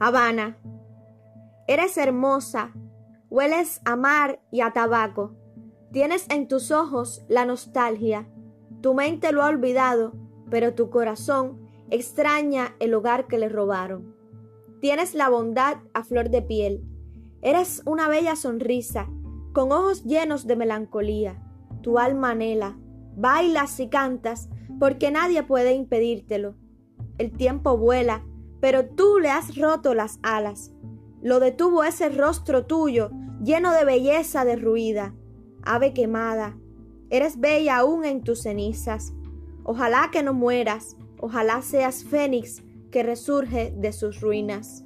Habana, eres hermosa, hueles a mar y a tabaco, tienes en tus ojos la nostalgia, tu mente lo ha olvidado, pero tu corazón extraña el hogar que le robaron. Tienes la bondad a flor de piel, eres una bella sonrisa, con ojos llenos de melancolía, tu alma anhela, bailas y cantas, porque nadie puede impedírtelo. El tiempo vuela, pero tú le has roto las alas. Lo detuvo ese rostro tuyo, lleno de belleza derruida. Ave quemada, eres bella aún en tus cenizas. Ojalá que no mueras, ojalá seas fénix que resurge de sus ruinas.